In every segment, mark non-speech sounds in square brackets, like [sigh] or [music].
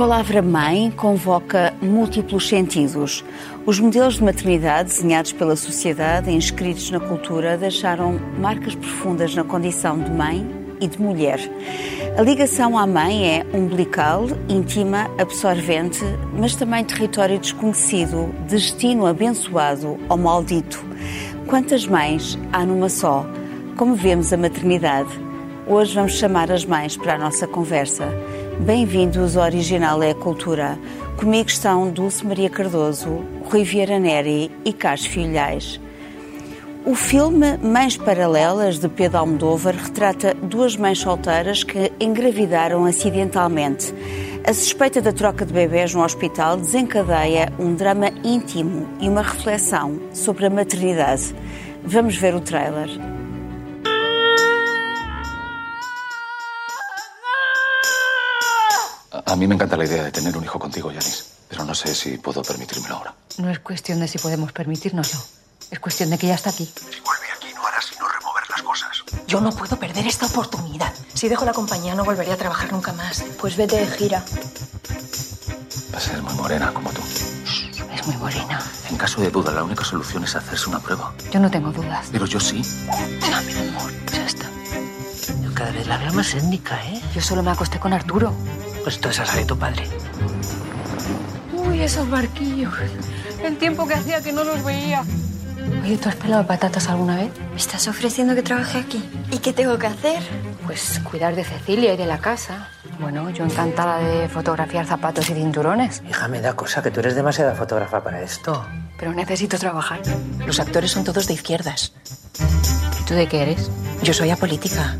Palavra mãe convoca múltiplos sentidos. Os modelos de maternidade desenhados pela sociedade e inscritos na cultura deixaram marcas profundas na condição de mãe e de mulher. A ligação à mãe é umbilical, íntima, absorvente, mas também território desconhecido, destino abençoado ou maldito. Quantas mães há numa só? Como vemos a maternidade? Hoje vamos chamar as mães para a nossa conversa. Bem-vindos ao Original é Cultura. Comigo estão Dulce Maria Cardoso, Rui Vieira Neri e Carlos Filhais. O filme Mães Paralelas, de Pedro Almodóvar, retrata duas mães solteiras que engravidaram acidentalmente. A suspeita da troca de bebés no hospital desencadeia um drama íntimo e uma reflexão sobre a maternidade. Vamos ver o trailer. A mí me encanta la idea de tener un hijo contigo, Yanis, pero no sé si puedo permitírmelo ahora. No es cuestión de si podemos permitírnoslo. Es cuestión de que ya está aquí. Si vuelve aquí no hará sino remover las cosas. Yo no puedo perder esta oportunidad. Si dejo la compañía no volveré a trabajar nunca más. Pues vete de gira. Va a ser muy morena como tú. Es muy morena. En caso de duda, la única solución es hacerse una prueba. Yo no tengo dudas. Pero yo sí. No, mi amor, ya está. Yo cada vez la veo más étnica, ¿eh? Yo solo me acosté con Arturo. Pues tú esa de tu padre. Uy, esos barquillos. El tiempo que hacía que no los veía. Oye, ¿tú has pelado patatas alguna vez? ¿Me estás ofreciendo que trabaje aquí? ¿Y qué tengo que hacer? Pues cuidar de Cecilia y de la casa. Bueno, yo encantada de fotografiar zapatos y cinturones. Hija, me da cosa que tú eres demasiada fotógrafa para esto. Pero necesito trabajar. Los actores son todos de izquierdas. ¿Y tú de qué eres? Yo soy apolítica.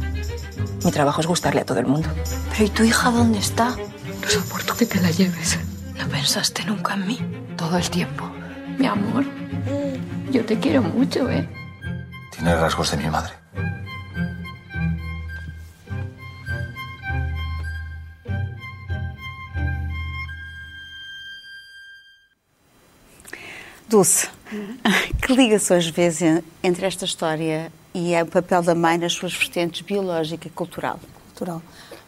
Mi trabajo es gustarle a todo el mundo. ¿Pero y tu hija dónde está? No soporto que te la lleves. ¿No pensaste nunca en mí? Todo el tiempo. Mi amor, yo te quiero mucho, ¿eh? Tiene rasgos de mi madre. Dulce, [laughs] que ligações vês en- entre esta história e o papel da mãe nas suas vertentes biológica e cultural? cultural.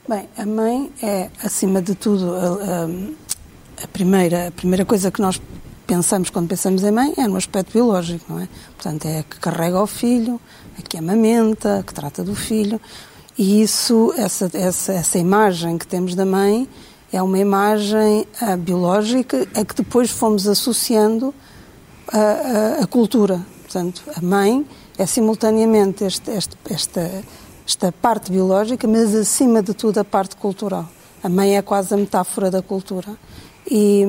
Bem, a mãe é, acima de tudo, a, a- a primeira, a primeira coisa que nós pensamos quando pensamos em mãe é no aspecto biológico, não é? Portanto, é a que carrega o filho, a que amamenta, a que trata do filho. E isso, essa, essa, essa imagem que temos da mãe é uma imagem ah, biológica a que depois fomos associando a, a- a cultura. Portanto, a mãe é simultaneamente este- este- esta, esta parte biológica, mas acima de tudo a parte cultural. A mãe é quase a metáfora da cultura e,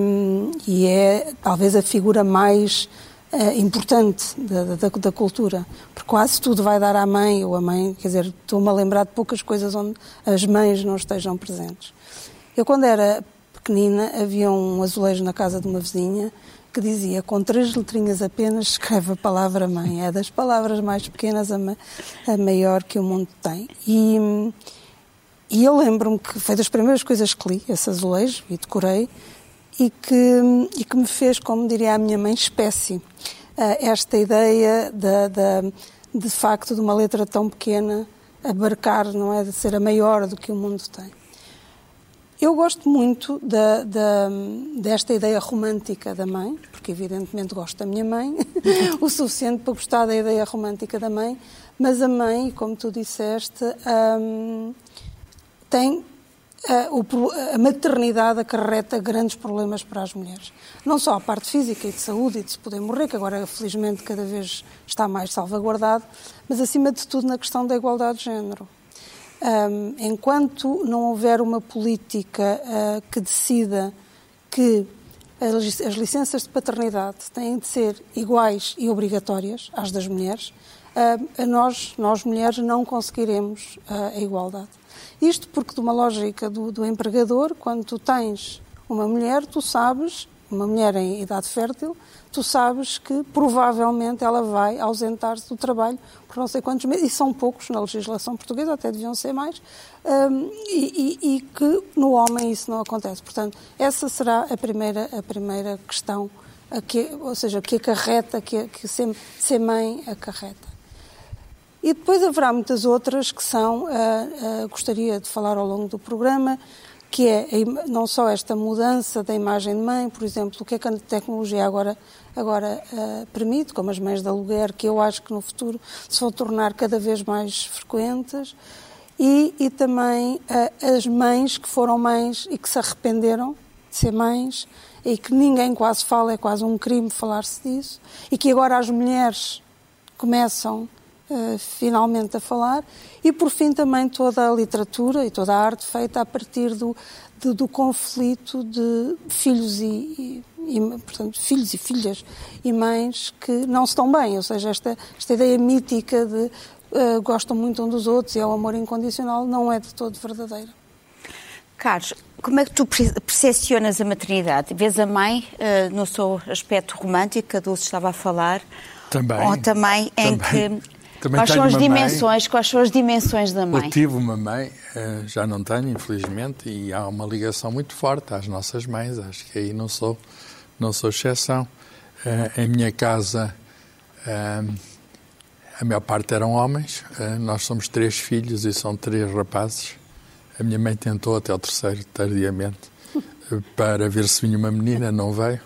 e é talvez a figura mais eh, importante da, da, da cultura, porque quase tudo vai dar à mãe, ou a mãe, quer dizer, estou-me a lembrar de poucas coisas onde as mães não estejam presentes. Eu, quando era pequenina, havia um azulejo na casa de uma vizinha que dizia, com três letrinhas apenas, escreve a palavra mãe. É das palavras mais pequenas a, ma a maior que o mundo tem. E, e eu lembro-me que foi das primeiras coisas que li, esse azulejo, e decorei, e que, e que me fez, como diria a minha mãe, espécie. Ah, esta ideia de facto de uma letra tão pequena abarcar, não é, de ser a maior do que o mundo tem. Eu gosto muito da, da, desta ideia romântica da mãe, porque evidentemente gosto da minha mãe, [laughs] o suficiente para gostar da ideia romântica da mãe, mas a mãe, como tu disseste, hum, tem o pro- a maternidade acarreta grandes problemas para as mulheres. Não só a parte física e de saúde e de se poder morrer, que agora felizmente cada vez está mais salvaguardado, mas acima de tudo na questão da igualdade de género. Hum, enquanto não houver uma política ah, que decida que as as licenças de paternidade têm de ser iguais e obrigatórias às das mulheres, a nós, nós mulheres, não conseguiremos ah, a igualdade. Isto porque, de uma lógica do, do empregador, quando tu tens uma mulher, tu sabes, uma mulher em idade fértil, tu sabes que provavelmente ela vai ausentar-se do trabalho por não sei quantos meses, e são poucos na legislação portuguesa, até deviam ser mais, hum, e, e- e que no homem isso não acontece. Portanto, essa será a primeira, a primeira questão, a que, ou seja, que acarreta, que, que ser, ser mãe acarreta. E depois haverá muitas outras que são, ah, ah, gostaria de falar ao longo do programa, que é não só esta mudança da imagem de mãe, por exemplo, o que é que a tecnologia agora, agora uh, permite, como as mães de aluguer, que eu acho que no futuro se vão tornar cada vez mais frequentes, e, e também uh, as mães que foram mães e que se arrependeram de ser mães e que ninguém quase fala, é quase um crime falar-se disso, e que agora as mulheres começam uh, finalmente a falar, e por fim também toda a literatura e toda a arte feita a partir do, de, do conflito de filhos e, e, e, portanto, filhos e filhas e mães que não se estão bem, ou seja, esta, esta ideia mítica de uh, gostam muito um dos outros e é o amor incondicional não é de todo verdadeira. Carlos, como é que tu percepcionas a maternidade? Vês a mãe uh, no seu aspecto romântico, que a Dulce estava a falar? Também. Ou também, em também, que. Também quais são as dimensões? Mãe, quais são as dimensões da mãe? Eu tive uma mãe, uh, já não tenho, infelizmente, e há uma ligação muito forte às nossas mães. Acho que aí não sou, não sou exceção. Uh, em minha casa, a maior parte eram homens. nós somos três filhos e são três rapazes. A minha mãe tentou até o terceiro, tardiamente, para ver se vinha uma menina, não veio.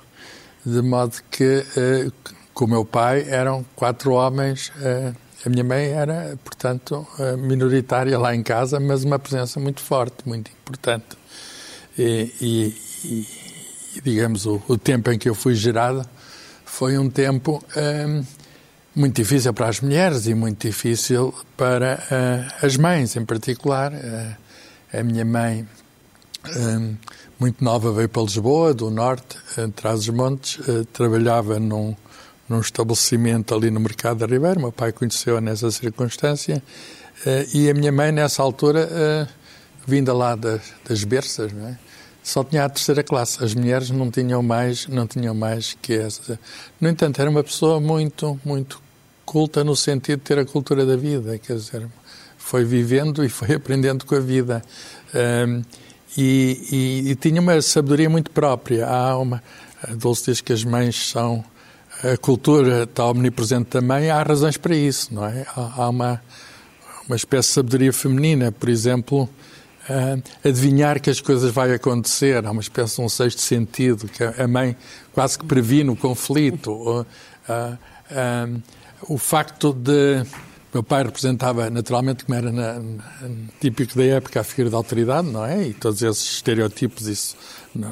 De modo que, eh, com o meu pai, eram quatro homens. A minha mãe era, portanto, eh, minoritária lá em casa, mas uma presença muito forte, muito importante. E, e, e digamos, o, o, tempo em que eu fui gerada foi um tempo muito difícil para as mulheres e muito difícil para as mães, em particular. A minha mãe, hum, muito nova, veio para Lisboa, do norte, atrás dos montes, eh, trabalhava num, num estabelecimento ali no Mercado da Ribeira. Meu pai conheceu-a nessa circunstância. Eh, e a minha mãe, nessa altura, eh, vinda lá das, das berças, não é? só tinha a terceira classe. As mulheres não tinham mais, não tinham mais que essa. No entanto, era uma pessoa muito, muito culta no sentido de ter a cultura da vida, quer dizer, foi vivendo e foi [laughs] aprendendo com a vida. Um, e, e, e, tinha uma sabedoria muito própria. Há uma, a Dulce diz que as mães são. A cultura está omnipresente também, há razões para isso, não é? Há, uma, uma espécie de sabedoria feminina, por exemplo, uh, adivinhar que as coisas vão acontecer, há uma espécie de um sexto sentido, que a mãe quase que previne o conflito. Uh, uh, o facto de meu pai representava, naturalmente, como era na, na, típico da época, a figura da autoridade, não é? E todos esses estereótipos, isso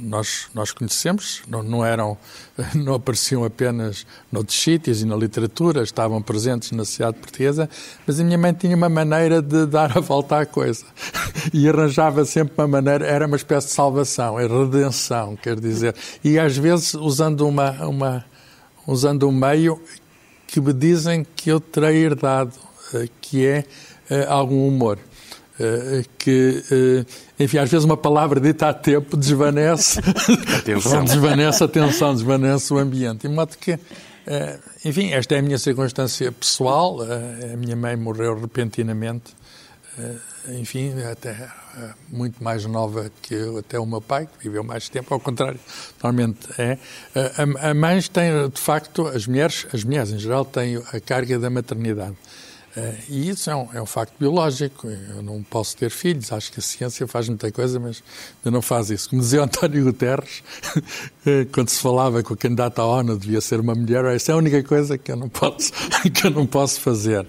nós, nós conhecemos, não, não eram, [laughs] não apareciam apenas noutros sítios e na literatura, estavam presentes na sociedade portuguesa, mas a minha mãe tinha uma maneira de dar a volta à coisa. [laughs] E arranjava sempre uma maneira, era uma espécie de salvação, é redenção, quer dizer. E às vezes usando uma, uma usando um meio que me dizem que eu terei herdado eh, que é eh, algum humor. Uh, que, uh, enfim, às vezes uma palavra dita a tempo desvanece, [laughs] [laughs] desvanece a tensão, desvanece o ambiente. De modo que, uh, enfim, esta é a minha circunstância pessoal. a minha mãe morreu repentinamente, enfim, até muito mais nova que até o meu pai, que viveu mais tempo, ao contrário, normalmente é. a, a mães têm, de facto, as mulheres, as mulheres em geral, têm a carga da maternidade. Uh, e isso é um, é um, facto biológico. Eu não posso ter filhos. Acho que a ciência faz muita coisa, mas não faz isso. Como dizia [laughs] António Guterres, eh, quando se falava que o candidato à ONU devia ser uma mulher, essa é a única coisa que eu não posso, [laughs] que eu não posso fazer.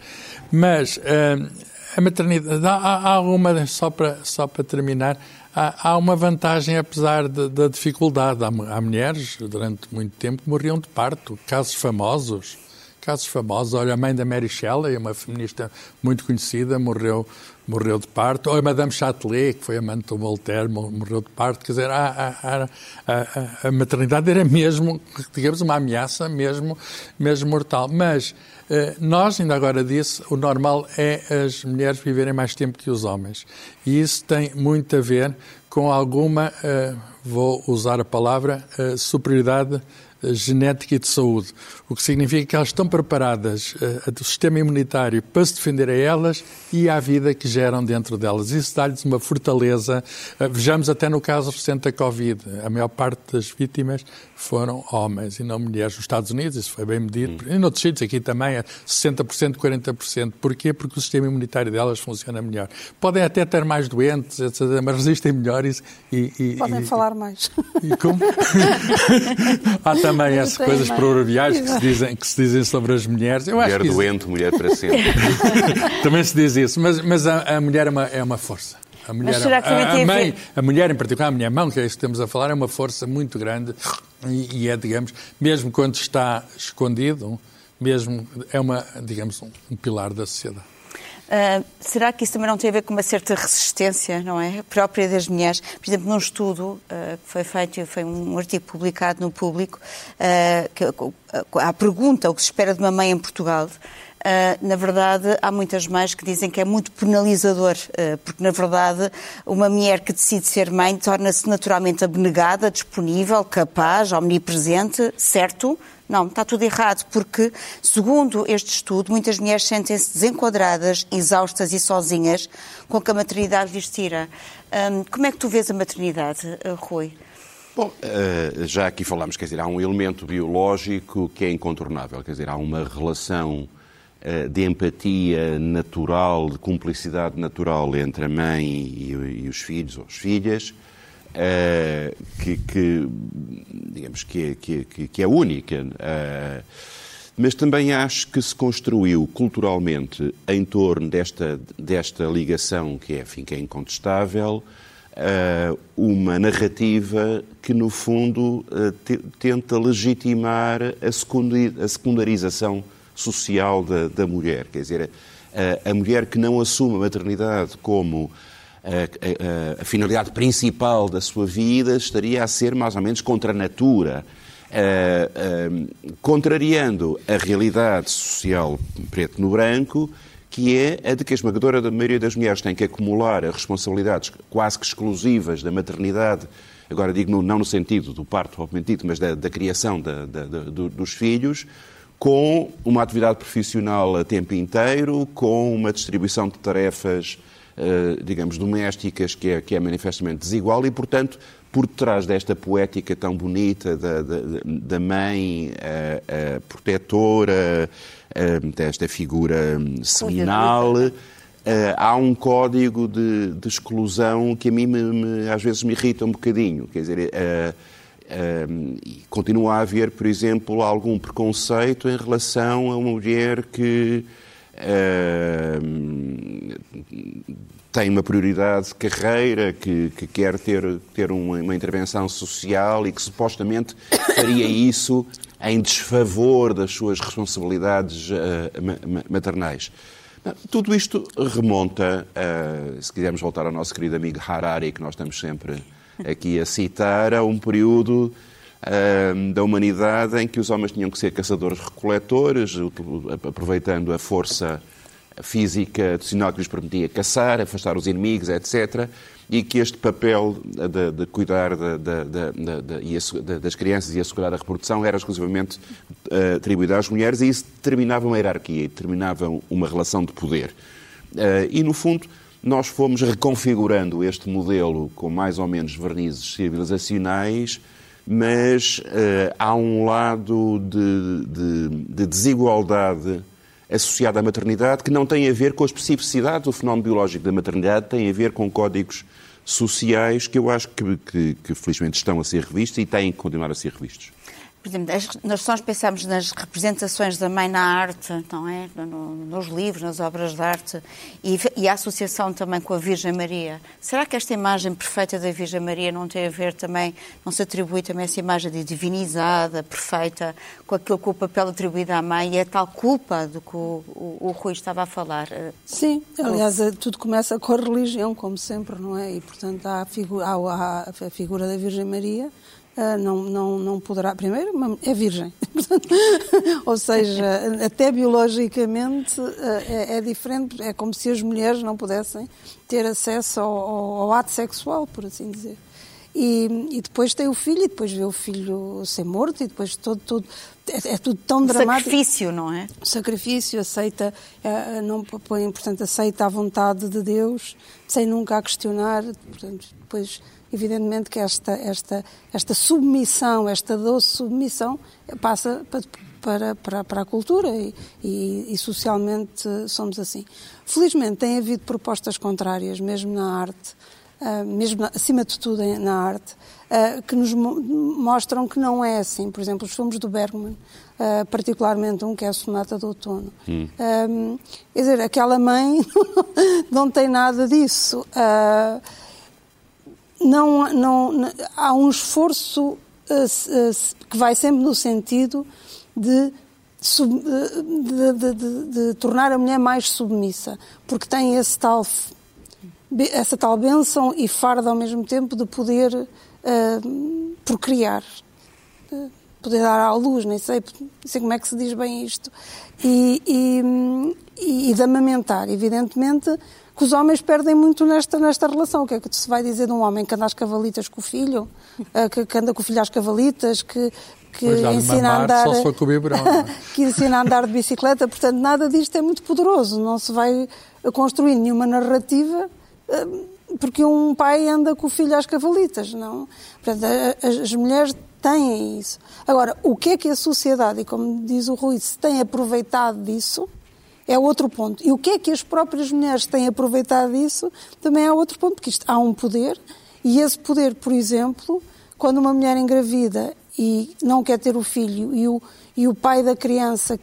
Mas uh, a maternidade, há, há alguma, só para, só para terminar, há, há uma vantagem apesar de, da dificuldade. Há, há mulheres, durante muito tempo, que morriam de parto, casos famosos casos famosos. Olha, a mãe da Mary Shelley, uma feminista muito conhecida, morreu, morreu de parto. Ou a Madame Châtelet, que foi amante do Voltaire, morreu de parto. Quer dizer, a, a, a, a maternidade era mesmo, digamos, uma ameaça mesmo, mesmo mortal. Mas eh, nós, ainda agora disse, o normal é as mulheres viverem mais tempo que os homens. E isso tem muito a ver com alguma, eh, vou usar a palavra, eh, superioridade genética e de saúde, o que significa que elas estão preparadas uh, do sistema imunitário para se defender a elas e à vida que geram dentro delas. Isso dá-lhes uma fortaleza. Uh, vejamos até no caso recente da Covid, a maior parte das vítimas foram homens e não mulheres. Nos Estados Unidos isso foi bem medido, hum. e noutros sítios aqui também é 60%, 40%. Porquê? Porque o sistema imunitário delas funciona melhor. Podem até ter mais doentes, etc., mas resistem melhor e... e Podem e, falar mais. E como? [laughs] Também essas coisas proverbiais que se, dizem, que se dizem sobre as mulheres. Eu mulher acho que doente, isso... mulher para sempre. [laughs] também se diz isso, mas, mas a, a mulher é uma, é uma força. A mulher, Mas será que também a, a, mãe, a mulher, em particular, a minha mão, que é isso que estamos a falar, é uma força muito grande e, e é, digamos, mesmo quando está escondido, mesmo é uma, digamos, um, um pilar da sociedade. Uh, será que isso também não tem a ver com uma certa resistência, não é? Própria das mulheres. Por exemplo, num estudo uh, que foi feito, foi um artigo publicado no público, uh, que, a pergunta o que se espera de uma mãe em Portugal, na verdade, há muitas mães que dizem que é muito penalizador, uh, porque, na verdade, uma mulher que decide ser mãe torna-se naturalmente abnegada, disponível, capaz, omnipresente, certo? Não, está tudo errado, porque, segundo este estudo, muitas mulheres sentem-se desenquadradas, exaustas e sozinhas com que a maternidade lhes tira. Um, como é que tu vês a maternidade, Rui? Bom, já aqui falamos, quer dizer, há um elemento biológico que é incontornável, quer dizer, há uma relação de empatia natural, de cumplicidade natural entre a mãe e, e os filhos ou as filhas, uh, que, que, digamos que é, que, que é única. Uh, mas também acho que se construiu culturalmente em torno desta, desta ligação, que é, enfim, que é incontestável, uh, uma narrativa que, no fundo, te, tenta legitimar a secundarização social da, da mulher. Quer dizer, a, a, mulher que não assume a maternidade como a, a, a, finalidade principal da sua vida estaria a ser mais ou menos contra a natura. Contrariando a realidade social preto no branco, que é a de que a esmagadora da maioria das mulheres tem que acumular as responsabilidades quase que exclusivas da maternidade, agora digo não no sentido do parto, obviamente mas da, da criação da, da, dos filhos, com uma atividade profissional a tempo inteiro, com uma distribuição de tarefas, eh, digamos, domésticas que é, que é manifestamente desigual e, portanto, por trás desta poética tão bonita da, da, da mãe a, a protetora, a, desta figura seminal, há um código de, de, exclusão que a mim me, me, às vezes me irrita um bocadinho. Quer dizer, um, e continua a haver, por exemplo, algum preconceito em relação a uma mulher que tem uma prioridade de carreira, que, que quer ter, ter uma, uma, intervenção social e que supostamente faria isso em desfavor das suas responsabilidades uh, maternais. Tudo isto remonta, se quisermos voltar ao nosso querido amigo Harari, que nós estamos sempre aqui a citar, a um período uh, da humanidade em que os homens tinham que ser caçadores-recoletores, aproveitando a força física adicional que lhes permitia caçar, afastar os inimigos, etc. E que este papel de, de cuidar de, de, das crianças e assegurar a reprodução era exclusivamente uh, atribuído às mulheres e isso determinava uma hierarquia, determinava uma relação de poder. Uh, e, no fundo, nós fomos reconfigurando este modelo com mais ou menos vernizes civilizacionais, mas uh, há um lado de, de, de, desigualdade associada à maternidade que não tem a ver com a especificidade do fenómeno biológico da maternidade, tem a ver com códigos sociais que eu acho que, que, que felizmente estão a ser revistos e têm que continuar a ser revistos por exemplo, nós, nós pensamos nas representações da mãe na arte, não é? No, nos livros, nas obras de arte, e, e, a associação também com a Virgem Maria. Será que esta imagem perfeita da Virgem Maria não tem a ver também, não se atribui também essa imagem de divinizada, perfeita, com aquilo que o papel atribuído à mãe e a tal culpa do que o, o, o Rui estava a falar? Sim, aliás, tudo começa com a religião, como sempre, não é? E, portanto, há a, figu há a, figura da Virgem Maria não, não, não poderá. Primeiro, é virgem. [laughs] Ou seja, até biologicamente uh, é, é, diferente. É como se as mulheres não pudessem ter acesso ao, ao, ao, ato sexual, por assim dizer. E, e depois tem o filho, e depois vê o filho ser morto, e depois todo, todo é, é tudo tão dramático. Sacrifício, não é? Sacrifício, aceita, é, não põe, portanto, aceita a vontade de Deus, sem nunca a questionar, portanto, depois evidentemente que esta, esta, esta submissão, esta doce submissão, passa para, para, para, para a cultura e, e, e, socialmente somos assim. Felizmente tem havido propostas contrárias, mesmo na arte, mesmo na, acima de tudo na arte, uh, que nos mo mostram que não é assim. Por exemplo, os filmes do Bergman, uh, particularmente um que é a Sonata do Outono. Hum. quer dizer, aquela mãe [laughs] não tem nada disso. Não, não, há um esforço que vai sempre no sentido de, de, de, de, tornar a mulher mais submissa, porque tem esse tal, essa tal bênção e farda ao mesmo tempo de poder uh, procriar, uh, poder dar à luz, nem sei, sei como é que se diz bem isto, e, e, e, de amamentar, evidentemente que os homens perdem muito nesta, nesta relação. O que é que se vai dizer de um homem que anda às cavalitas com o filho, uh, que, que, anda com o filho às cavalitas, que, que ensina a andar. Biberão, é? [laughs] que ensina a andar de bicicleta. Portanto, nada disto é muito poderoso. Não se vai construir nenhuma narrativa porque um pai anda com o filho às cavalitas, não? Portanto, as mulheres têm isso. Agora, o que é que a sociedade, e como diz o Rui, se tem aproveitado disso, é outro ponto. E o que é que as próprias mulheres têm aproveitado disso, também é outro ponto, porque isto, há um poder, e esse poder, por exemplo, quando uma mulher engravida e não quer ter o filho e o, e o pai da criança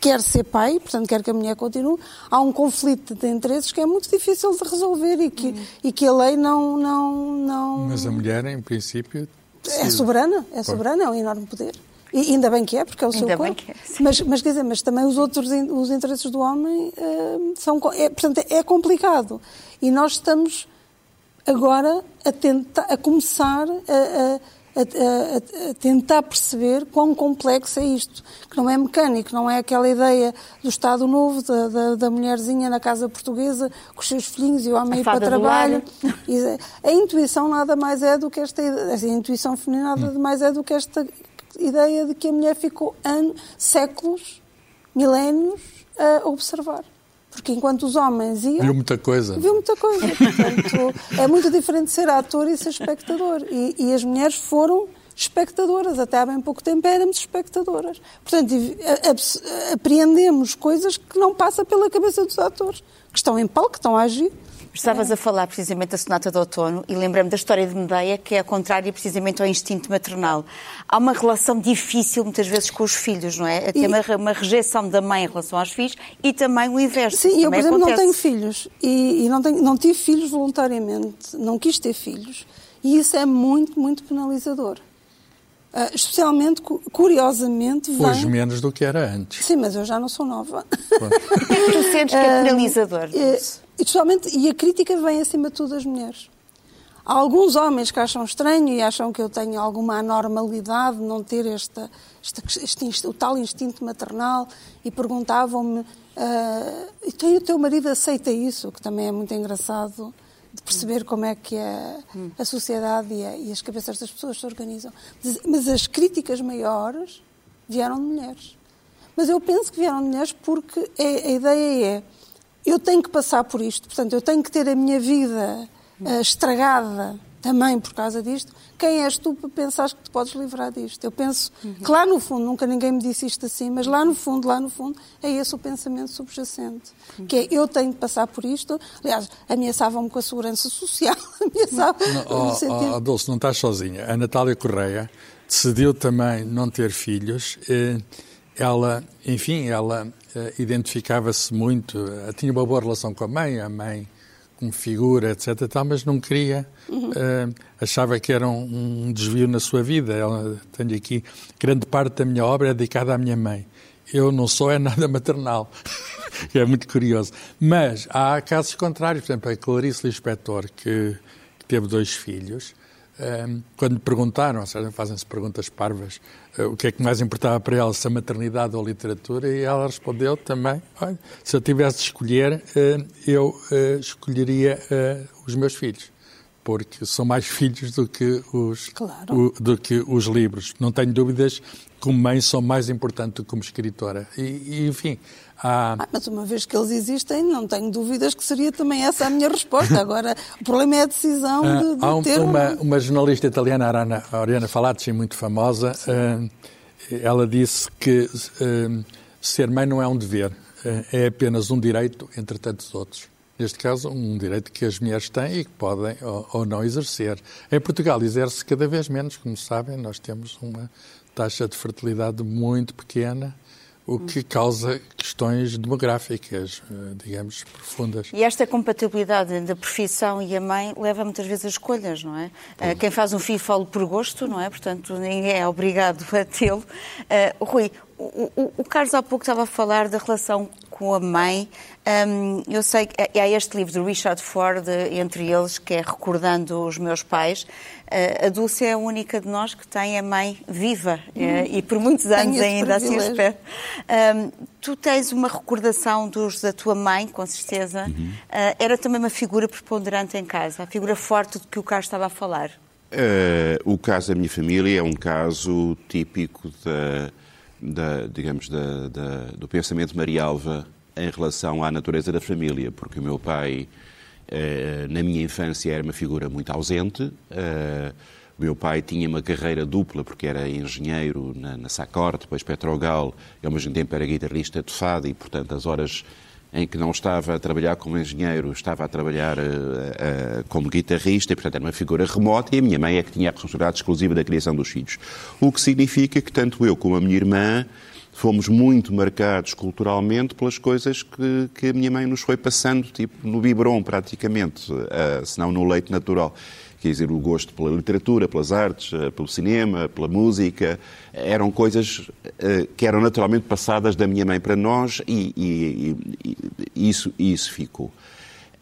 quer ser pai, portanto quer que a mulher continue, há um conflito de interesses que é muito difícil de resolver e que, e que a lei não, não, não... Mas a mulher, em princípio... É soberana, é soberana, é um enorme poder. E ainda bem que é, porque é o seu ainda corpo. É, mas, mas, quer dizer, mas também os outros os interesses do homem uh, são... É, portanto, é complicado. E nós estamos agora a, tentar, a começar a, a a, a, a, tentar perceber quão complexo é isto, que não é mecânico, não é aquela ideia do Estado Novo, da, da, da mulherzinha na casa portuguesa, com os seus filhinhos e o homem ir para trabalho. a intuição nada mais é do que esta a intuição feminina nada mais é do que esta ideia de que a mulher ficou anos, séculos, milénios a observar. Porque enquanto os homens iam. Viu muita coisa. Viu muita coisa. Portanto, é muito diferente ser ator e ser espectador. E, e, as mulheres foram espectadoras. Até há bem pouco tempo éramos espectadoras. Portanto, apreendemos coisas que não passa pela cabeça dos atores, que estão em palco, que estão a agir. Estavas a falar precisamente da Sonata de Outono e lembrei-me da história de Medeia, que é a contrária precisamente ao instinto maternal. Há uma relação difícil muitas vezes com os filhos, não é? Tem e... uma, uma, rejeição da mãe em relação aos filhos e também o inverso. Sim, eu, por exemplo, acontece. não tenho filhos e, e não, tenho, não tive filhos voluntariamente, não quis ter filhos. E isso é muito, muito penalizador. Uh, especialmente, curiosamente, vem... Hoje menos do que era antes. Sim, mas eu já não sou nova. [laughs] O que é que tu sentes que é penalizador? Uh, e, totalmente, e a crítica vem acima de tudo das mulheres. Há alguns homens que acham estranho e acham que eu tenho alguma anormalidade não ter esta, este, este, o tal instinto maternal e perguntavam-me uh, e o teu marido aceita isso? Que também é muito engraçado de perceber como é que a, a sociedade e, a, e, as cabeças das pessoas se organizam. Mas, as críticas maiores vieram de mulheres. Mas eu penso que vieram de mulheres porque a, a ideia é eu tenho que passar por isto, portanto, eu tenho que ter a minha vida uh, estragada também por causa disto. Quem és tu para pensar que te podes livrar disto? Eu penso uhum. que lá no fundo, nunca ninguém me disse isto assim, mas lá no fundo, lá no fundo, é esse o pensamento subjacente. Uhum. Que é, eu tenho de passar por isto. Aliás, ameaçavam-me com a segurança social, [laughs] ameaçavam-me oh, sentido... oh, Dulce, não estás sozinha. A Natália Correia decidiu também não ter filhos. Eh, ela, enfim, ela identificava-se muito, uh, tinha uma boa relação com a mãe, a mãe como figura, etc. Tal, mas não queria, uhum. uh, achava que era um, um, desvio na sua vida. Ela, tenho aqui, grande parte da minha obra é dedicada à minha mãe. Eu não sou é nada [laughs] maternal, [laughs] é muito curioso. Mas há casos contrários, por exemplo, a Clarice Lispector, que, que teve dois filhos, quando me perguntaram, ou seja, fazem-se perguntas parvas, eh, o que é que mais importava para ela, se a maternidade ou a literatura, e ela respondeu também, olha, se eu tivesse de escolher, eh, eu eh, escolheria os meus filhos. Porque são mais [laughs] filhos do que os, Claro. o- do que os livros. Não tenho dúvidas que como mãe sou mais importante do que como escritora. E, e, enfim, há... Ah, mas uma vez que eles existem, não tenho dúvidas que seria também essa a minha resposta. Agora, o problema é a decisão Ah, de, de há um- ter uma, uma jornalista italiana, Ariana, Ariana Falacci, muito famosa, ah, ela disse que ah, ser mãe não é um dever, ah, é apenas um direito entre tantos outros. Neste caso, um direito que as mulheres têm e que podem ou, ou não exercer. Em Portugal exerce cada vez menos, como sabem, nós temos uma taxa de fertilidade muito pequena, o que causa questões demográficas, ah, digamos, profundas. E esta compatibilidade da profissão e a mãe leva muitas vezes a escolhas, não é? Ah, Quem faz um filho fala por gosto, não é? Portanto, ninguém é obrigado a tê-lo. Ah, Rui, o, o- o Carlos há pouco estava a falar da relação com a mãe. Hum, eu sei que há este livro de Richard Ford, entre eles, que é Recordando os Meus Pais. Ah, a Dulce é a única de nós que tem a mãe viva eh, e por muitos anos ainda assim espero. Hum, tu tens uma recordação dos da tua mãe, com certeza. Ah, era também uma figura preponderante em casa, a figura forte de que o Carlos estava a falar. O caso da minha família é um caso típico da, da, digamos, da, da- do pensamento Marialva em relação à natureza da família, porque o meu pai, eh, na minha infância, era uma figura muito ausente. Eh, o meu pai tinha uma carreira dupla, porque era engenheiro na, na Sacor, depois Petrogal, e ao mesmo tempo era guitarrista de fado, e, portanto, as horas em que não estava a trabalhar como engenheiro, estava a trabalhar eh, eh, como guitarrista, e, portanto, era uma figura remota, e a minha mãe é que tinha a responsabilidade exclusiva da criação dos filhos. O que significa que tanto eu como a minha irmã fomos muito marcados culturalmente pelas coisas que, que a minha mãe nos foi passando, tipo no biberon, praticamente, eh, se não no leite natural. Quer dizer, o gosto pela literatura, pelas artes, eh, pelo cinema, pela música, eram coisas eh, que eram naturalmente passadas da minha mãe para nós e, e- e- isso, isso ficou.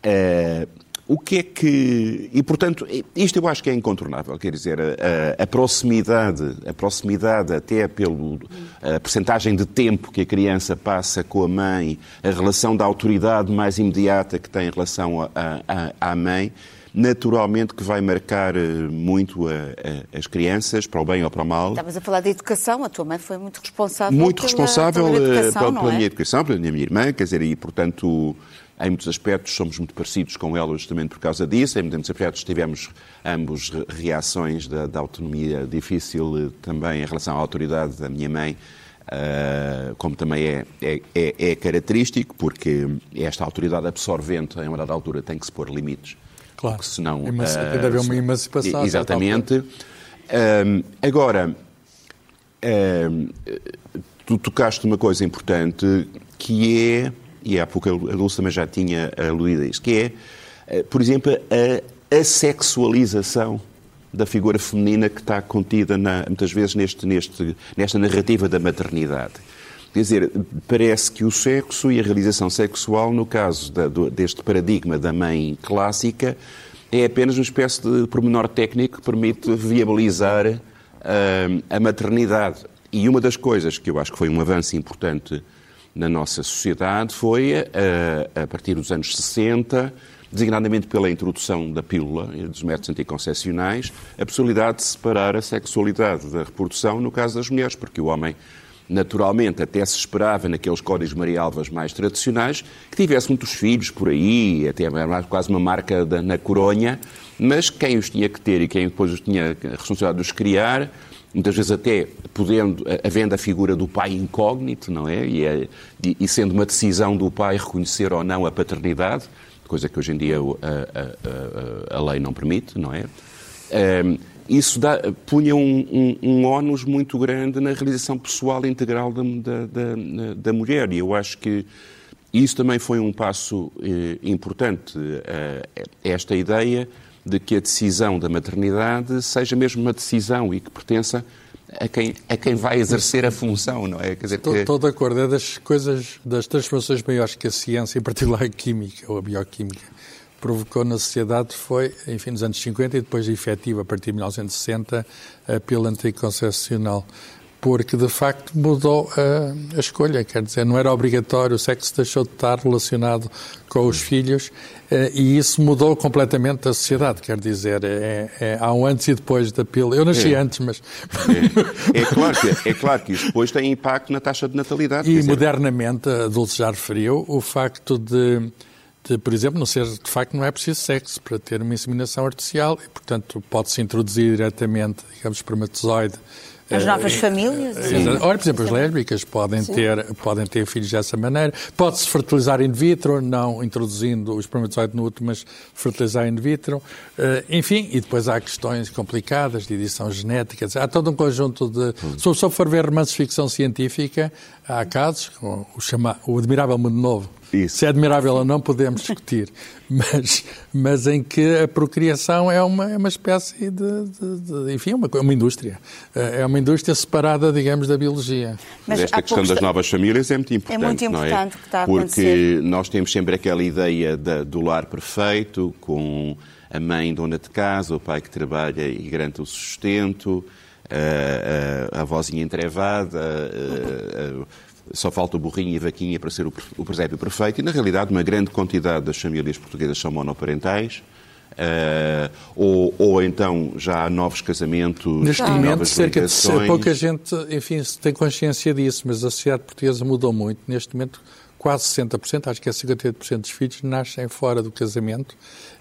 Eh, o que é que. E, portanto, isto eu acho que é incontornável. Quer dizer, a, a- proximidade, a proximidade até pelo a percentagem de tempo que a criança passa com a mãe, a relação da autoridade mais imediata que tem em relação a- a- à mãe, naturalmente que vai marcar eh, muito a- a- as crianças, para o bem ou para o mal. Estavas a falar da educação, a tua mãe foi muito responsável Muito pela, responsável pela eh, educação, pela, pela é? minha educação, pela minha irmã, quer dizer, e portanto, em muitos aspectos somos muito parecidos com ela justamente por causa disso, em muitos aspectos tivemos ambos re- reações da, da autonomia difícil eh, também em relação à autoridade da minha mãe, eh, como também é, é, é, é característico, porque esta autoridade absorvente, em uma dada altura, tem que se pôr limites. Claro. Porque senão, Emanci- eh, tem de haver uma emancipação, a Exatamente. Ahm, agora, ahm, tu tocaste uma coisa importante que é, e há pouco a Dulce também já tinha aludido a isso, que é, eh, por exemplo, a assexualização da figura feminina que está contida na- muitas vezes neste, neste, nesta narrativa da maternidade. Quer dizer, parece que o sexo e a realização sexual, no caso da- do- deste paradigma da mãe clássica, é apenas uma espécie de pormenor técnico que permite viabilizar ah, a maternidade. E uma das coisas que eu acho que foi um avanço importante na nossa sociedade foi, ah, a partir dos anos 60, designadamente pela introdução da pílula e dos métodos anticoncepcionais, a possibilidade de separar a sexualidade da reprodução no caso das mulheres, porque o homem naturalmente até se esperava naqueles códigos marialvas mais tradicionais que tivesse muitos filhos por aí, até quase uma marca da- na coronha, mas quem os tinha que ter e quem depois os tinha a responsabilidade de os criar, muitas vezes até podendo, havendo a figura do pai incógnito, não é? E, é- e- sendo uma decisão do pai reconhecer ou não a paternidade, coisa que hoje em dia a, a- a- a lei não permite, não é? Ehm, isso dá- punha um, um, um ónus muito grande na realização pessoal integral da, da, da- da mulher. E eu acho que isso também foi um passo eh, importante, eh, esta ideia de que a decisão da maternidade seja mesmo uma decisão e que pertença a quem, a quem vai exercer a função, não é? Quer dizer, que... Estou de acordo. É das coisas, das transformações maiores que a ciência, em particular a química ou a bioquímica, provocou na sociedade foi, enfim, nos anos 50 e depois efetiva a partir de 1960 a pílula anticoncepcional. porque de facto mudou a, a, escolha, quer dizer, não era obrigatório, o sexo deixou de estar relacionado com os filhos eh, e isso mudou completamente a sociedade, quer dizer, é, é, há um antes e depois da pílula. Eu nasci É. antes, mas... É, é claro que, é claro que isso depois tem impacto na taxa de natalidade. E modernamente, a Dulce já referiu, o facto de, de, por exemplo, não ser, de facto, não é preciso sexo para ter uma inseminação artificial e, portanto, pode-se introduzir diretamente, digamos, espermatozoide. As eh, novas famílias. Exato. Ora, por exemplo, as lésbicas podem ter, podem ter filhos dessa maneira. Pode-se fertilizar in vitro, não introduzindo o espermatozoide no útero, mas fertilizar in vitro. Eh, enfim, e depois há questões complicadas de edição genética. Há todo um conjunto de... Se a pessoa for ver romances de ficção científica, há casos, como o, chama, o Admirável Mundo Novo, Isso. se é admirável ou não, podemos discutir. [laughs] Mas, mas em que a procriação é uma, é uma espécie de, de, de enfim, uma, co- uma indústria. Eh, É uma indústria separada, digamos, da biologia. Mas esta questão pouco das novas famílias é muito importante. muito não é? importante o que está a Porque acontecer. nós temos sempre aquela ideia da- do lar perfeito, com a mãe dona de casa, o pai que trabalha e garante o sustento, a, a, a vozinha entrevada, a- a- só falta o burrinho e a vaquinha para ser o, presépio perfeito. E, na realidade, uma grande quantidade das famílias portuguesas são monoparentais. eh, ou, ou então já há novos casamentos, Neste momento, cerca de ligações. pouca gente, enfim, tem consciência disso, mas a sociedade portuguesa mudou muito. Neste momento, quase 60%, acho que é 58% dos filhos nascem fora do casamento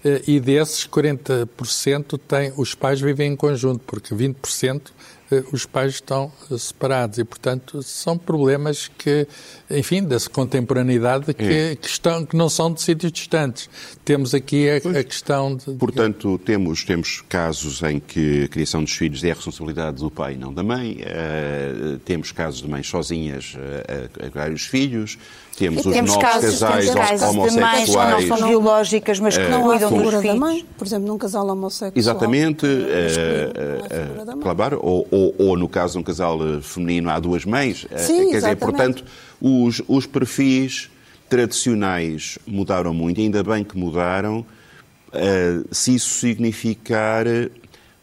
eh, e desses 40% têm, os pais vivem em conjunto, porque 20% eh, os pais estão eh, separados e, portanto, são problemas que, enfim, da contemporaneidade que, É. que estão, que não são de sítios distantes. Temos aqui a, a questão de... Portanto, temos, temos casos em que a criação dos filhos é a responsabilidade do pai e não da mãe. Eh, temos casos de mães sozinhas eh, a, a criar os filhos. Temos os Temos novos casos, casais temos casos de mães que homossexuais. não são biológicas, mas que Não há cuidam dos da filhos. mãe, por exemplo, num casal homossexual. Exatamente, é da mãe. claro, ou, ou, ou no caso de um casal eh, feminino há duas mães. Eh, Sim, Quer dizer, portanto, os, os perfis tradicionais mudaram muito, ainda bem que mudaram, eh, se isso significar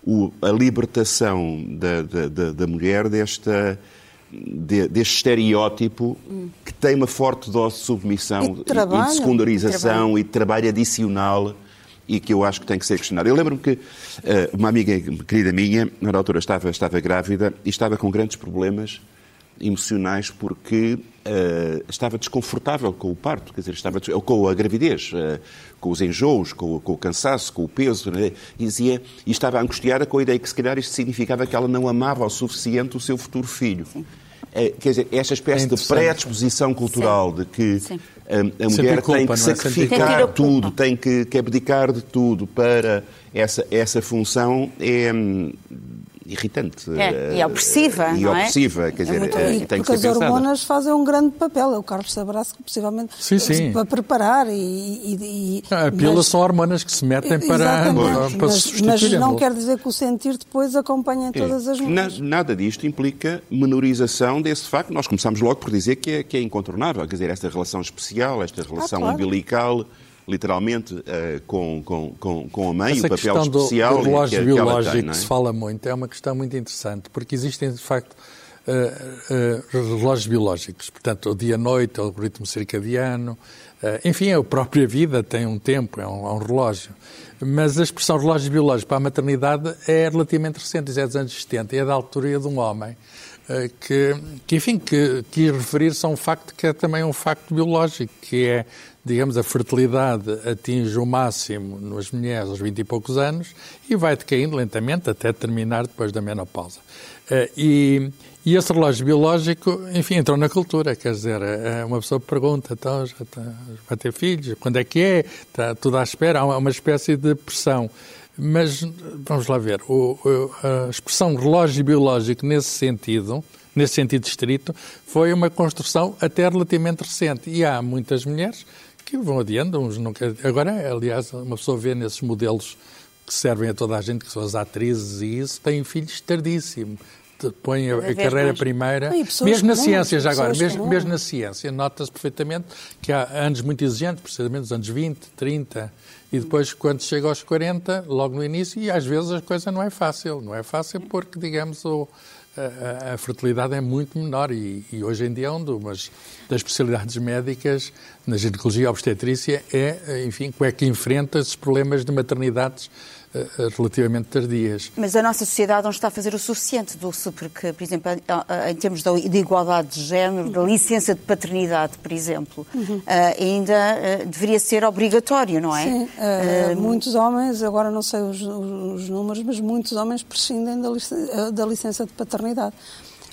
o- a libertação da, da, da, da mulher desta de- deste estereótipo que tem uma forte dose de submissão E de trabalho. de secundarização e de trabalho adicional e que eu acho que tem que ser questionado. Eu lembro-me que eh, uma amiga querida minha, na altura estava, estava grávida e estava com grandes problemas emocionais porque eh, estava desconfortável com o parto, quer dizer, estava com a gravidez, eh, com os enjoos, com, o- com o cansaço, com o peso, né? e, dizia, e estava angustiada com a ideia que se calhar isto significava que ela não amava o suficiente o seu futuro filho. Eh, quer dizer, esta espécie É de predisposição cultural de que Sim. a, a Sempre mulher culpa, tem que é? A sacrificar culpa. tudo, tem que, que abdicar de tudo para essa, essa função é hum, irritante. É, e opressiva, E não é? opressiva, quer É dizer, muito eh, E tem que porque ser as pensada. hormonas fazem um grande papel. É o Carlos Sabraço que possivelmente Sim, sim. para preparar e. e, e A pílula mas- são hormonas que se metem para, para mas, substituir mas não mula. quer dizer que o sentir depois acompanha em É. todas as mulheres. Nada disto implica menorização desse facto. Nós começamos logo por dizer que é, que é incontornável. Quer dizer, esta relação especial, esta relação claro. umbilical, literalmente, eh, com, com, com, a mãe, Essa o papel do, especial do relógio que, que biológico tem, que não é? se fala muito é uma questão muito interessante, porque existem, de facto, eh, eh, relógios biológicos. Portanto, o dia-noite, o ritmo circadiano, enfim, a própria vida tem um tempo, é um, é um relógio. Mas a expressão relógio biológico para a maternidade é relativamente recente, é dos anos 70, e é da altura de um homem que, que, enfim, que quis referir-se a um facto que é também um facto biológico, que é, digamos, a fertilidade atinge o máximo nas mulheres aos 20 e poucos anos e vai decaindo lentamente até terminar depois da menopausa. Eh, E, e esse relógio biológico, enfim, entrou na cultura, quer dizer, eh, uma pessoa pergunta, então, já está, vai ter filhos, quando é que é? Está tudo à espera, há uma- espécie de pressão. Mas vamos lá ver, o- a expressão relógio biológico nesse sentido, nesse sentido estrito, foi uma construção até relativamente recente. E há muitas mulheres que vão adiando, uns nunca. Agora, aliás, uma pessoa vê nesses modelos que servem a toda a gente, que são as atrizes e isso, têm filhos tardíssimo. Põem a, a carreira mais. primeira, pessoas mesmo na ciência, já agora, mesmo, mesmo na ciência, nota-se perfeitamente que há anos muito exigentes, precisamente os anos 20, 30, e depois, quando chega aos 40, logo no início, e às vezes a coisa não é fácil. Não é fácil porque, digamos, o, a, a fertilidade é muito menor e, e, hoje em dia é uma das, especialidades médicas na ginecologia e obstetrícia é, enfim, como é que enfrenta esses problemas de maternidades relativamente tardias. Mas a nossa sociedade não está a fazer o suficiente, Dulce, porque, por exemplo, em termos de igualdade de género, da licença de paternidade, por exemplo, uhum. ainda deveria ser obrigatório, não é? Sim, uh, muitos homens, agora não sei os, os, números, mas muitos homens prescindem da licença, da licença de paternidade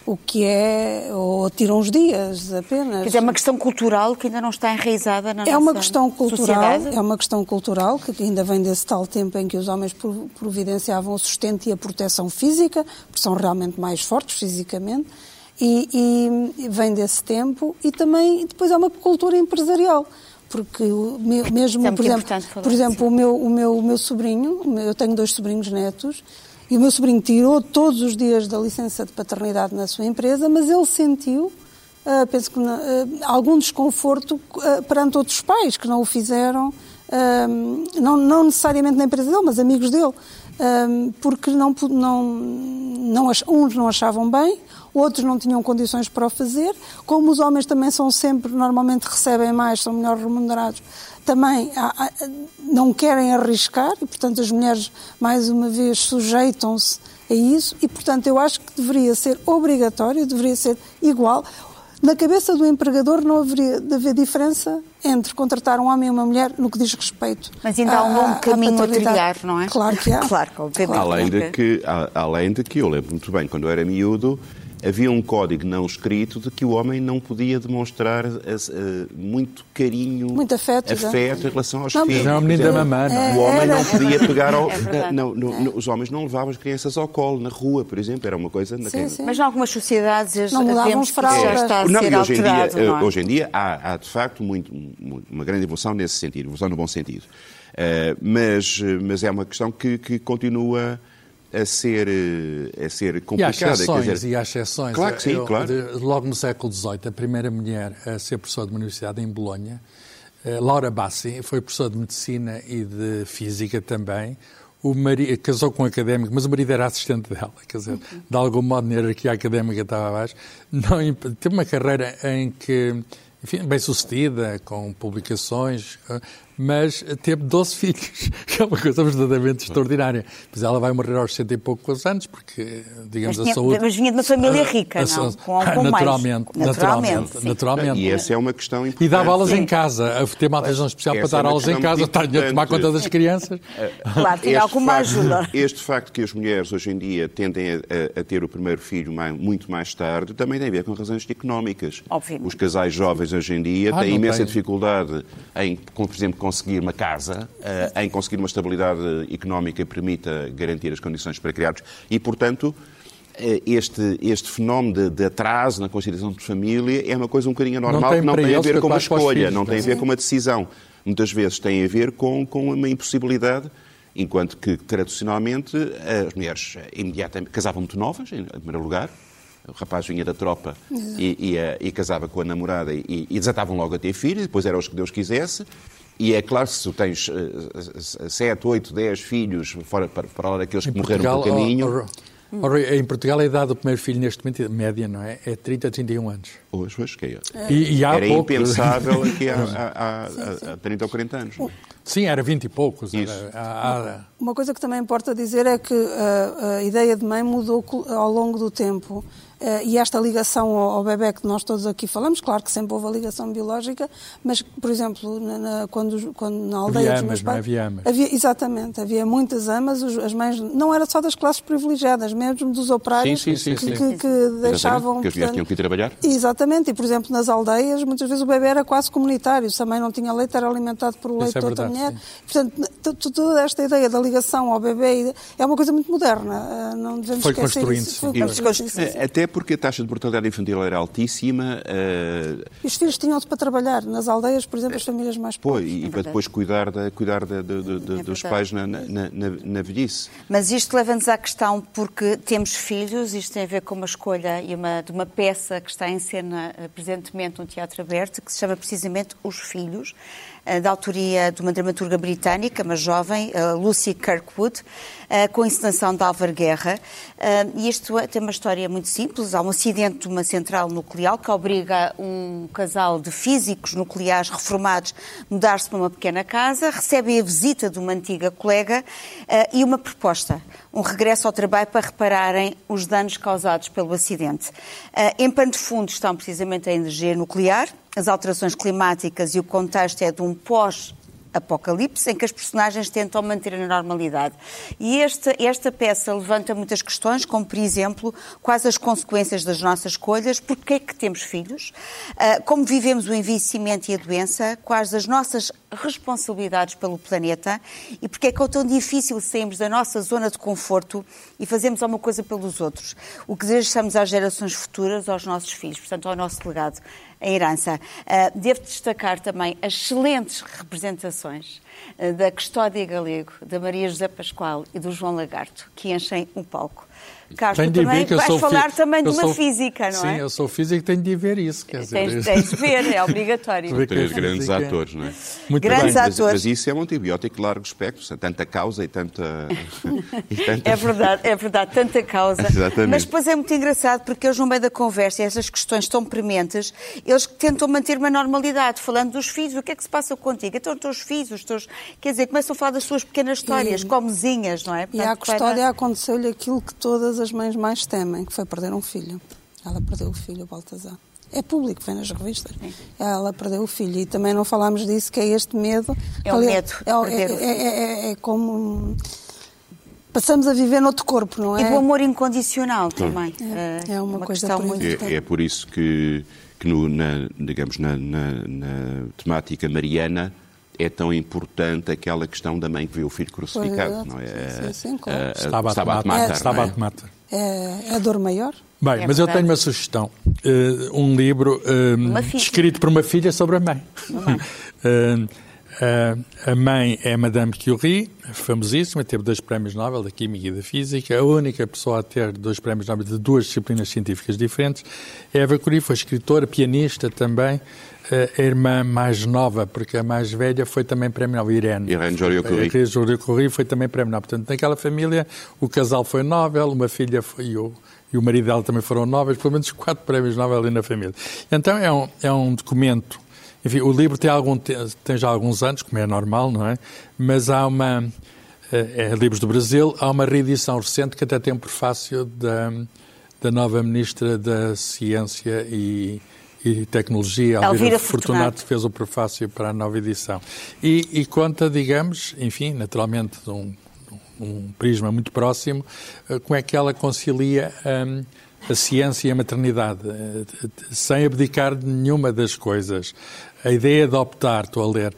o que é, ou tiram os dias apenas. Quer dizer, é uma questão cultural que ainda não está enraizada na é nossa uma questão cultural, sociedade? É uma questão cultural que ainda vem desse tal tempo em que os homens providenciavam o sustento e a proteção física, porque são realmente mais fortes fisicamente, e, e vem desse tempo, e também depois é uma cultura empresarial porque mesmo, é por exemplo, por exemplo o, meu, o, meu, o meu sobrinho, eu tenho dois sobrinhos netos, e o meu sobrinho tirou todos os dias da licença de paternidade na sua empresa, mas ele sentiu, uh, penso que uh, algum desconforto uh, perante outros pais que não o fizeram, não, não, necessariamente na empresa dele, mas amigos dele, porque não, não, não, uns não achavam bem, outros não tinham condições para o fazer. Como os homens também são sempre, normalmente recebem mais, são melhor remunerados, também não querem arriscar e, portanto, as mulheres, mais uma vez, sujeitam-se a isso e, portanto, eu acho que deveria ser obrigatório, deveria ser igual. Na cabeça do empregador não haveria de haver diferença entre contratar um homem e uma mulher no que diz respeito. Mas ainda há um longo caminho a trilhar, não é? Claro que há. [laughs] Claro, obviamente. Além de que, além de que eu lembro muito bem, quando eu era miúdo, havia um código não escrito de que o homem não podia demonstrar uh, muito carinho, muito afeto, afeto em relação aos não, filhos. Não, é o menino da mamãe. É, o homem não podia pegar ao... [laughs] É não, não, os homens não levavam as crianças ao colo, na rua, por exemplo. Era uma coisa... Sim, sim. Mas em algumas sociedades não vemos que já está a não, ser hoje alterado. Em dia, é? Hoje em dia há, há de facto, muito, uma grande evolução nesse sentido, evolução no bom sentido. Uh, mas, mas é uma questão que, que continua a ser, eh, a ser complicada. E há exceções. Dizer... E há exceções. Claro que sim, Eu, claro. Logo no século XVIII, a primeira mulher a ser professora de uma universidade em Bolonha, eh, Laura Bassi, foi professora de Medicina e de Física também. O marido, casou com um académico, mas o marido era assistente dela, quer dizer, de algum modo na hierarquia académica estava abaixo. Não, teve uma carreira em que enfim, bem sucedida, com publicações, mas teve 12 filhos, que [laughs] é uma coisa verdadeiramente extraordinária. Pois ela vai morrer aos 60 e poucos anos, porque, digamos, mas tinha, a saúde... Mas vinha de uma família rica, não? Com, com naturalmente, mais. naturalmente, naturalmente. E essa é uma questão importante. E dava aulas sim. em casa, ter uma atenção especial para dar é aulas em casa, tenho a tomar conta das crianças. Claro, tinha alguma facto, ajuda. Este facto que as mulheres hoje em dia tendem a, a, ter o primeiro filho mais, muito mais tarde também tem a ver com razões económicas. Obviamente. Os casais jovens hoje em dia ah, têm imensa tem. dificuldade em, por exemplo, conseguir uma casa, uh, em conseguir uma estabilidade económica que permita garantir as condições para criados e, portanto, eh, este, este fenómeno de, de, atraso na consideração de família é uma coisa um bocadinho anormal, não que não tem a ver com uma escolha, filhos, não tem a ver com uma decisão. Muitas vezes tem a ver com, com uma impossibilidade, enquanto que, tradicionalmente, as mulheres imediatamente casavam muito novas, em primeiro lugar, o rapaz vinha da tropa e, e, e, casava com a namorada e, e desatavam logo a ter filhos, depois era os que Deus quisesse. E é claro, se tu tens uh, 7, 8, 10 filhos, fora, para, para lá daqueles que em morreram Portugal, pelo caminho... Oh, oh, em Portugal a idade do primeiro filho neste momento, média, não é? É 30 a 31 anos. Hoje, hoje que é. E, e há Era pouco... impensável [laughs] aqui há, há, há, há 30 ou 40 anos. Sim, era 20 e poucos. Era, há... Uma coisa que também importa dizer é que a, a ideia de mãe mudou ao longo do tempo. Uh, e esta ligação ao, ao, bebê que nós todos aqui falamos, claro que sempre houve a ligação biológica, mas, por exemplo, na, na quando, quando, na aldeia havia amas, pais, havia amas. Havia, exatamente, havia muitas amas, os, as mães, não era só das classes privilegiadas, mesmo dos operários sim, sim, sim, que, que, que deixavam... Que as mulheres tinham que ir trabalhar. Exatamente, e, por exemplo, nas aldeias, muitas vezes o bebê era quase comunitário, se a mãe não tinha leite, era alimentado por o leite é de outra mulher. Sim. Portanto, toda esta ideia da ligação ao bebê é uma coisa muito moderna, eh, não devemos Foi esquecer isso. Foi construindo-se. Até porque a taxa de mortalidade infantil era altíssima. Uh... E os filhos tinham-se para trabalhar. Nas aldeias, por exemplo, as famílias mais pobres. Pois, e é para depois cuidar, de, cuidar de, é dos pais na, na, na, na, velhice. Mas isto leva-nos à questão, porque temos filhos, isto tem a ver com uma escolha e uma, de uma peça que está em cena eh, presentemente no Teatro Aberto, que se chama precisamente Os Filhos. Eh, da autoria de uma dramaturga britânica, uma jovem, eh, Lucy Kirkwood, eh, com a encenação de Álvaro Guerra. E isto é, tem uma história muito simples. Há um acidente de uma central nuclear que obriga um casal de físicos nucleares reformados a mudar-se para uma pequena casa, recebem a visita de uma antiga colega e uma proposta, um regresso ao trabalho para repararem os danos causados pelo acidente. Em pano de fundo estão precisamente a energia nuclear, as alterações climáticas e o contexto é de um pós apocalipse em que as personagens tentam manter a normalidade. E esta, esta peça levanta muitas questões, como, por exemplo, quais as consequências das nossas escolhas, porquê é que temos filhos, uh, como vivemos o envelhecimento e a doença, quais as nossas responsabilidades pelo planeta e porque é que é tão difícil sairmos da nossa zona de conforto e fazermos alguma coisa pelos outros. O que deixamos às gerações futuras, aos nossos filhos, portanto, ao nosso legado a herança. Uh, devo destacar também as excelentes representações uh, da Custódia Galego, da Maria José Pascoal e do João Lagarto, que enchem o palco. Carlos, tu também que vais falar também de uma sou, física, não sim, é? Sim, eu sou físico e tenho de ver isso. Quer dizer, tens, tens de ver, é [laughs] obrigatório. Três grandes atores, não é? Muito grandes bem. atores. Mas, mas, isso é um antibiótico de largo espectro, tanta causa e tanta... [laughs] e tanta... É verdade, é verdade, tanta causa. [laughs] Exatamente. Mas depois é muito engraçado porque eles, no meio da conversa, e essas questões tão prementes, eles tentam manter uma normalidade, falando dos filhos, o que é que se passa contigo? Então, os teus filhos, os teus... Quer dizer, começam a falar das suas pequenas histórias, e... comezinhas, não é? Portanto, e à Custódia aconteceu-lhe aquilo que todas as mães mais temem que foi perder um filho. Ela perdeu o filho, o Baltazar. É público, vem nas revistas. Sim. Ela perdeu o filho. E também não falámos disso, que é este medo. É o medo. É, é, é, é, como. Passamos a viver noutro corpo, não é? E do amor incondicional também. É, uma, uma coisa questão muito é, é por isso que, que no, na, digamos, na, na, na temática mariana, é tão importante aquela questão da mãe que viu o filho crucificado, pois, não é? Sim, sim, claro. Estava a matar. Estava a matar é a dor maior. Bem, é mas eu tenho uma sugestão. Uh, um livro uh, escrito por uma filha sobre a mãe. uh, [laughs] a mãe é Madame Curie, famosíssima, teve dois prémios Nobel da Química e da Física. A única pessoa a ter dois prémios Nobel de duas disciplinas científicas diferentes. Eva Curie foi escritora, pianista também. A irmã mais nova, porque a mais velha foi também prémio Nobel, Irene. Irene Joliot-Curie. Irene Joliot-Curie foi também prémio Nobel. Portanto, naquela família, o casal foi Nobel, uma filha foi eu e o marido dela também foram Nobel, pelo menos quatro prémios Nobel ali na família. Então é um, é um documento enfim, o livro tem, algum, tem já alguns anos, como é normal, não é? Mas há uma. É, é Livros do Brasil, há uma reedição recente que até tem um prefácio da, da nova Ministra da Ciência e, e Tecnologia, Elvira, Elvira Fortunato, Fortunato, fez o prefácio para a nova edição. E, e conta, digamos, enfim, naturalmente, de um, um prisma muito próximo, eh, como é que ela concilia. Um, a ciência e a maternidade, eh, sem abdicar de nenhuma das coisas. A ideia de optar, estou a ler,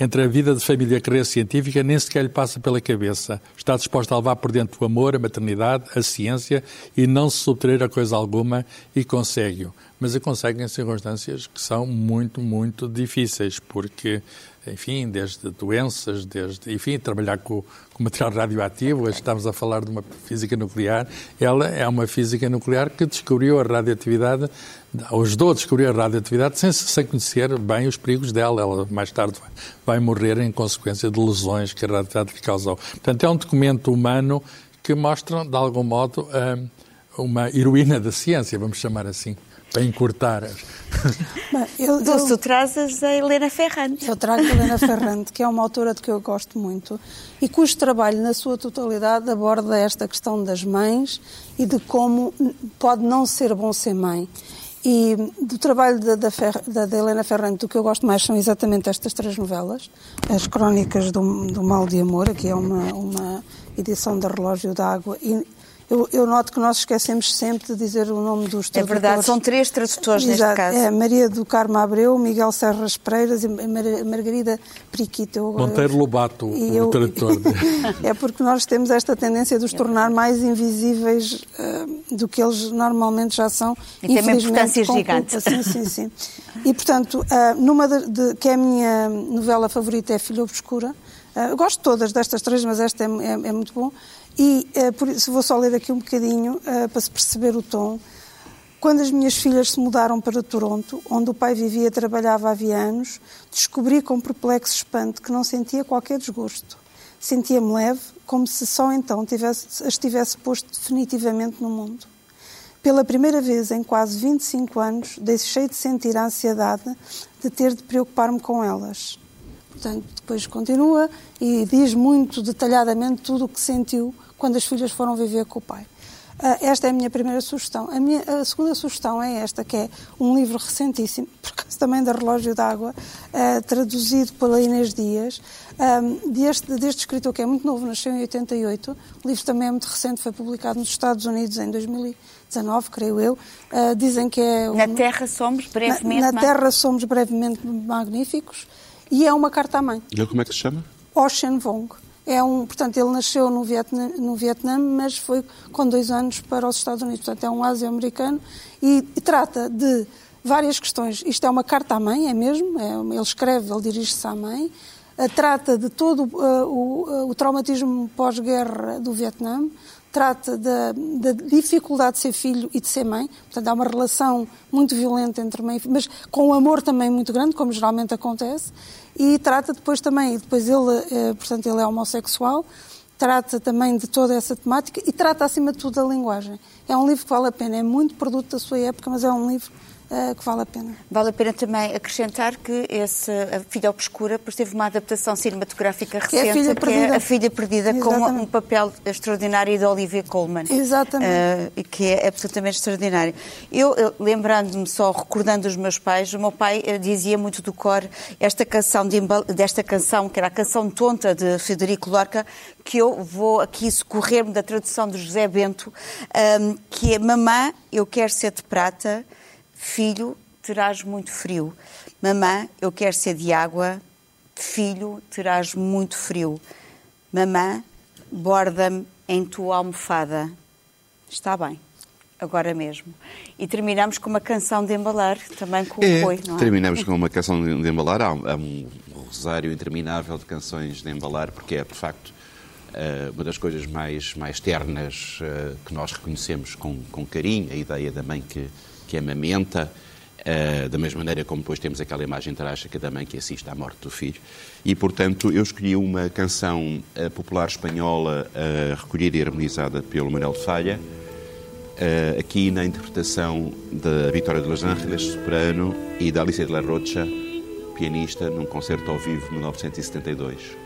entre a vida de família e a carreira científica nem sequer lhe passa pela cabeça. Está disposta a levar por dentro o amor, a maternidade, a ciência e não se subtrair a coisa alguma e consegue-o. Mas a consegue em circunstâncias que são muito, muito difíceis, porque enfim, desde doenças, desde, enfim, trabalhar com, com material radioativo, hoje estamos a falar de uma física nuclear, ela é uma física nuclear que descobriu a radioatividade, ou ajudou a descobrir a radioatividade sem, sem conhecer bem os perigos dela. Ela mais tarde vai, vai morrer em consequência de lesões que a radioatividade lhe causou. Portanto, é um documento humano que mostra, de algum modo, uma heroína da ciência, vamos chamar assim para encurtar. Bem, [laughs] eu, Dulce, tu trazes a Helena Ferrante. Eu trago a Helena [laughs] Ferrante, que é uma autora de que eu gosto muito e cujo trabalho, na sua totalidade, aborda esta questão das mães e de como pode não ser bom ser mãe. E do trabalho da, da, da, da Helena Ferrante, o que eu gosto mais são exatamente estas três novelas. As Crónicas do, do Mal de Amor, aqui é uma, uma edição da Relógio d'Água, e eu, eu, noto que nós esquecemos sempre de dizer o nome dos tradutores. É verdade, são três tradutores Exato, neste caso. É Maria do Carmo Abreu, Miguel Serras Pereiras e Margarida Periquito. Eu, Monteiro Lobato, o eu, tradutor. [laughs] é porque nós temos esta tendência de os tornar mais invisíveis uh, do que eles normalmente já são. E tem uma importância gigante. Sim, sim, sim. E, portanto, uh, numa de, de, que é a minha novela favorita é Filha Obscura, uh, gosto de todas destas três, mas esta é, é, é muito bom. E uh, por isso vou só ler aqui um bocadinho uh, para se perceber o tom. Quando as minhas filhas se mudaram para Toronto, onde o pai vivia e trabalhava havia anos, descobri com perplexo espanto que não sentia qualquer desgosto. Sentia-me leve, como se só então tivesse, as tivesse posto definitivamente no mundo. Pela primeira vez em quase 25 anos, deixei de sentir a ansiedade de ter de preocupar-me com elas. Portanto, depois continua e diz muito detalhadamente tudo o que sentiu quando as filhas foram viver com o pai. Uh, esta é a minha primeira sugestão. A, minha, a, segunda sugestão é esta, que é um livro recentíssimo, [laughs] por causa também da Relógio d'Água, uh, traduzido pela Inês Dias, um, deste, deste escritor que é muito novo, nasceu em 88. O livro também é muito recente, foi publicado nos Estados Unidos em 2019, creio eu. Uh, dizem que é... Um, na Terra somos brevemente... Na, na Terra somos brevemente magníficos. E é uma carta à mãe. E ele como é que se chama? Ocean Vong. É um, portanto, ele nasceu no Vietnã, no Vietnã, mas foi com dois anos para os Estados Unidos. Portanto, é um ásio-americano e, e, trata de várias questões. Isto é uma carta à mãe, é mesmo? É, ele escreve, ele dirige-se à mãe. Uh, trata de todo uh, o, uh, o traumatismo pós-guerra do Vietnã. Trata da, da, dificuldade de ser filho e de ser mãe. Portanto, há uma relação muito violenta entre mãe e filho, mas com um amor também muito grande, como geralmente acontece e trata depois também, depois ele, eh, portanto, ele é homossexual, trata também de toda essa temática e trata acima de tudo da linguagem. É um livro que vale a pena, é muito produto da sua época, mas é um livro que vale a pena. Vale a pena também acrescentar que esse A Filha Obscura teve uma adaptação cinematográfica recente, que é A Filha Perdida, é a Filha Perdida com um papel extraordinário de Olivia Colman. Exatamente. Uh, que é absolutamente extraordinário. Eu, eu lembrando-me só, recordando os meus pais, o meu pai uh, dizia muito do cor esta canção, de, desta canção, que era a canção tonta de Federico Lorca, que eu vou aqui socorrer-me da tradução de José Bento, um, que é Mamã, eu quero ser de prata, Filho, terás muito frio. Mamã, eu quero ser de água. Filho, terás muito frio. Mamã, borda-me em tua almofada. Está bem, agora mesmo. E terminamos com uma canção de embalar, também com é, o Coi, não é? Terminamos [laughs] com uma canção de embalar. Há um, há um rosário interminável de canções de embalar, porque é, de facto, eh, uma das coisas mais, mais ternas eh, que nós reconhecemos com, com carinho, a ideia da mãe que que amamenta, uh, da mesma maneira como depois temos aquela imagem trágica da mãe que assiste à morte do filho. E, portanto, eu escolhi uma canção uh, popular espanhola uh, recolhida e harmonizada pelo Manuel de Falha, aqui na interpretação da Vitória de Los Angeles, soprano, e da Alicia de la Rocha, pianista, num concerto ao vivo de 1972.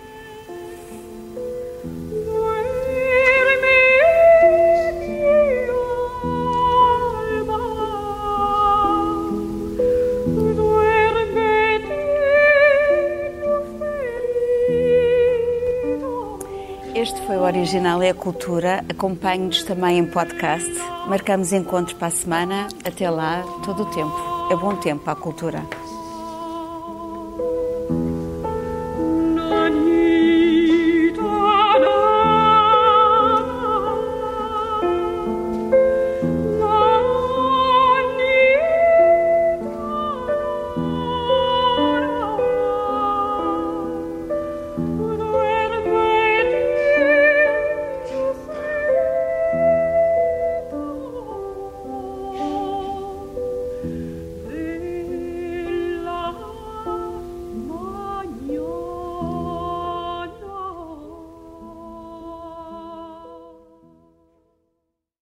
Original é a Cultura. Acompanhe-nos também em podcast. Marcamos encontros para a semana. Até lá, todo o tempo. É bom tempo para a cultura.